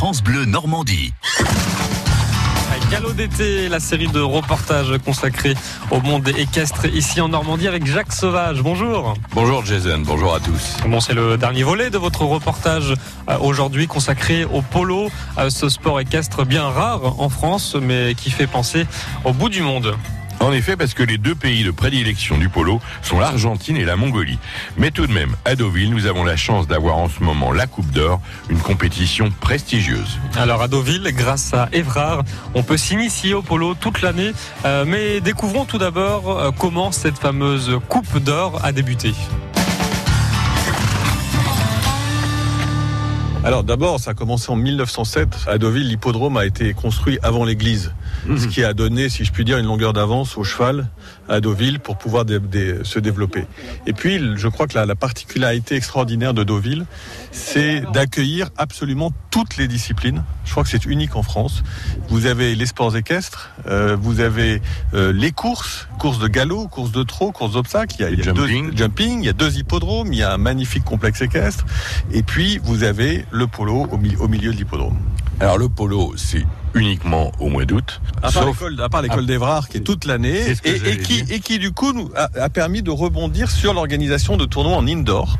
France Bleu Normandie. Galop d'été, la série de reportages consacrés au monde équestre ici en Normandie avec Jacques Sauvage. Bonjour. Bonjour Jason, bonjour à tous. Bon, c'est le dernier volet de votre reportage euh, aujourd'hui consacré au polo, ce sport équestre bien rare en France mais qui fait penser au bout du monde. En effet, parce que les deux pays de prédilection du polo sont l'Argentine et la Mongolie. Mais tout de même, à Deauville, nous avons la chance d'avoir en ce moment la Coupe d'Or, une compétition prestigieuse. Alors à Deauville, grâce à Évrard, on peut s'initier au polo toute l'année. Euh, mais découvrons tout d'abord euh, comment cette fameuse Coupe d'Or a débuté. Alors d'abord, ça a commencé en 1907. À Deauville, l'hippodrome a été construit avant l'église, ce Mhm. qui a donné, si je puis dire, une longueur d'avance au cheval à Deauville pour pouvoir dé- dé- se développer. Et puis, je crois que la, la particularité extraordinaire de Deauville, c'est d'accueillir absolument toutes les disciplines. Je crois que c'est unique en France. Vous avez les sports équestres, euh, vous avez euh, les courses, courses de galop, courses de trot, courses d'obstacles. Il y a, il y a Jumping. deux jumping, il y a deux hippodromes, il y a un magnifique complexe équestre. Et puis, vous avez le polo au, mi- au milieu de l'hippodrome. Alors le polo, c'est uniquement au mois d'août. À part sauf- l'école, à part l'école d'Evrard qui est toute l'année C'est ce que et, qui, dire. et qui du coup nous a, a permis de rebondir sur l'organisation de tournois en indoor.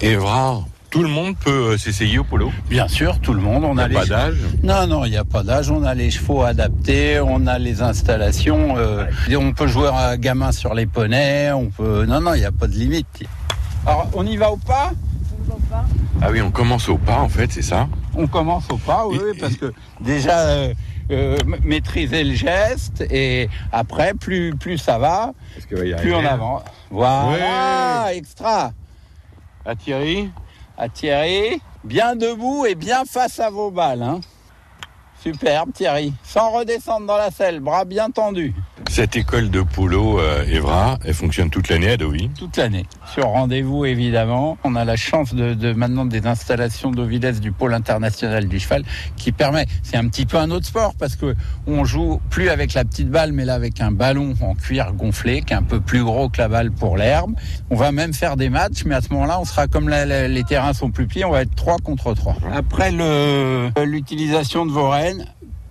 Évrard, tout le monde peut euh, s'essayer au polo? Bien sûr, tout le monde. On Il a a les pas d'âge? Non, non, il n'y a pas d'âge. On a les chevaux adaptés, on a les installations. euh, et on peut jouer à gamin sur les poneys. On peut. Non, non, il n'y a pas de limite. Alors, on y va au pas? Ah oui, on commence au pas en fait, c'est ça On commence au pas, oui, Et- parce que déjà euh, euh, maîtriser le geste et après, plus plus ça va, que plus on avance. Voilà, extra. Ah Thierry À Thierry, bien debout et bien face à vos balles. Hein. Superbe Thierry. Sans redescendre dans la selle, bras bien tendus. Cette école de polo euh, Évrard, elle fonctionne toute l'année à Deauville. Toute l'année. Sur rendez-vous évidemment. On a la chance de, de maintenant des installations d'Ovilès du pôle international du cheval qui permet, c'est un petit peu un autre sport parce que on joue plus avec la petite balle mais là avec un ballon en cuir gonflé qui est un peu plus gros que la balle pour l'herbe. On va même faire des matchs mais à ce moment-là on sera comme la- la- les terrains sont plus petits, on va être 3 contre 3. Après le- l'utilisation de vos rênes,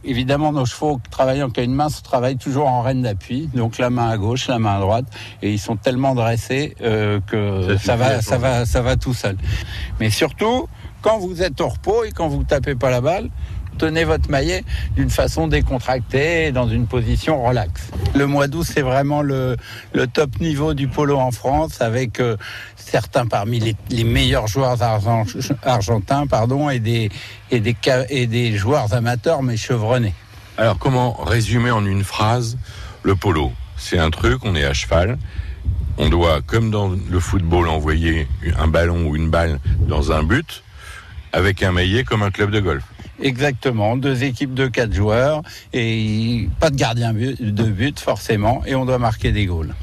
Évidemment, nos chevaux travaillant qu'à une main se travaillent toujours en rêne d'appui, donc la main à gauche, la main à droite, et ils sont tellement dressés euh, que Ça va, ça va, ça va tout seul. Mais surtout, quand vous êtes au repos et quand vous tapez pas la balle, tenez votre maillet d'une façon décontractée, et dans une position relaxe. Le mois d'août, c'est vraiment le, le top niveau du polo en France, avec euh, certains parmi les, les meilleurs joueurs argent- argentins, pardon, et des et des et des joueurs amateurs mais chevronnés. Alors comment résumer en une phrase le polo? C'est un truc, on est à cheval. On doit, comme dans le football, envoyer un ballon ou une balle dans un but, avec un maillet comme un club de golf. Exactement, deux équipes de quatre joueurs et pas de gardien de but forcément, et on doit marquer des goals.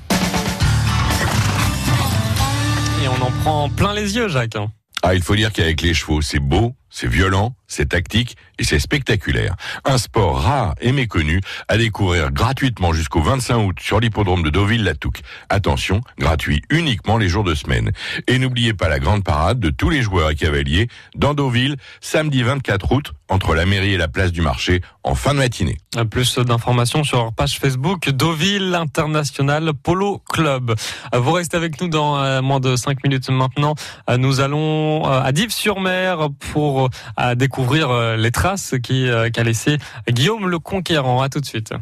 Et on en prend plein les yeux, Jacques. Ah, il faut dire qu'avec les chevaux, c'est beau, c'est violent, c'est tactique et c'est spectaculaire. Un sport rare et méconnu à découvrir gratuitement jusqu'au 25 août sur l'hippodrome de Deauville-la-Touque. Attention, gratuit uniquement les jours de semaine. Et n'oubliez pas la grande parade de tous les joueurs et cavaliers dans Deauville, samedi 24 août, entre la mairie et la place du marché, en fin de matinée. Plus d'informations sur leur page Facebook Deauville International Polo Club. Vous restez avec nous dans euh, moins de 5 minutes maintenant. Euh, Nous allons euh, à Dives-sur-Mer pour euh, euh, les traces euh, qu'a laissé Guillaume le Conquérant. À tout de suite.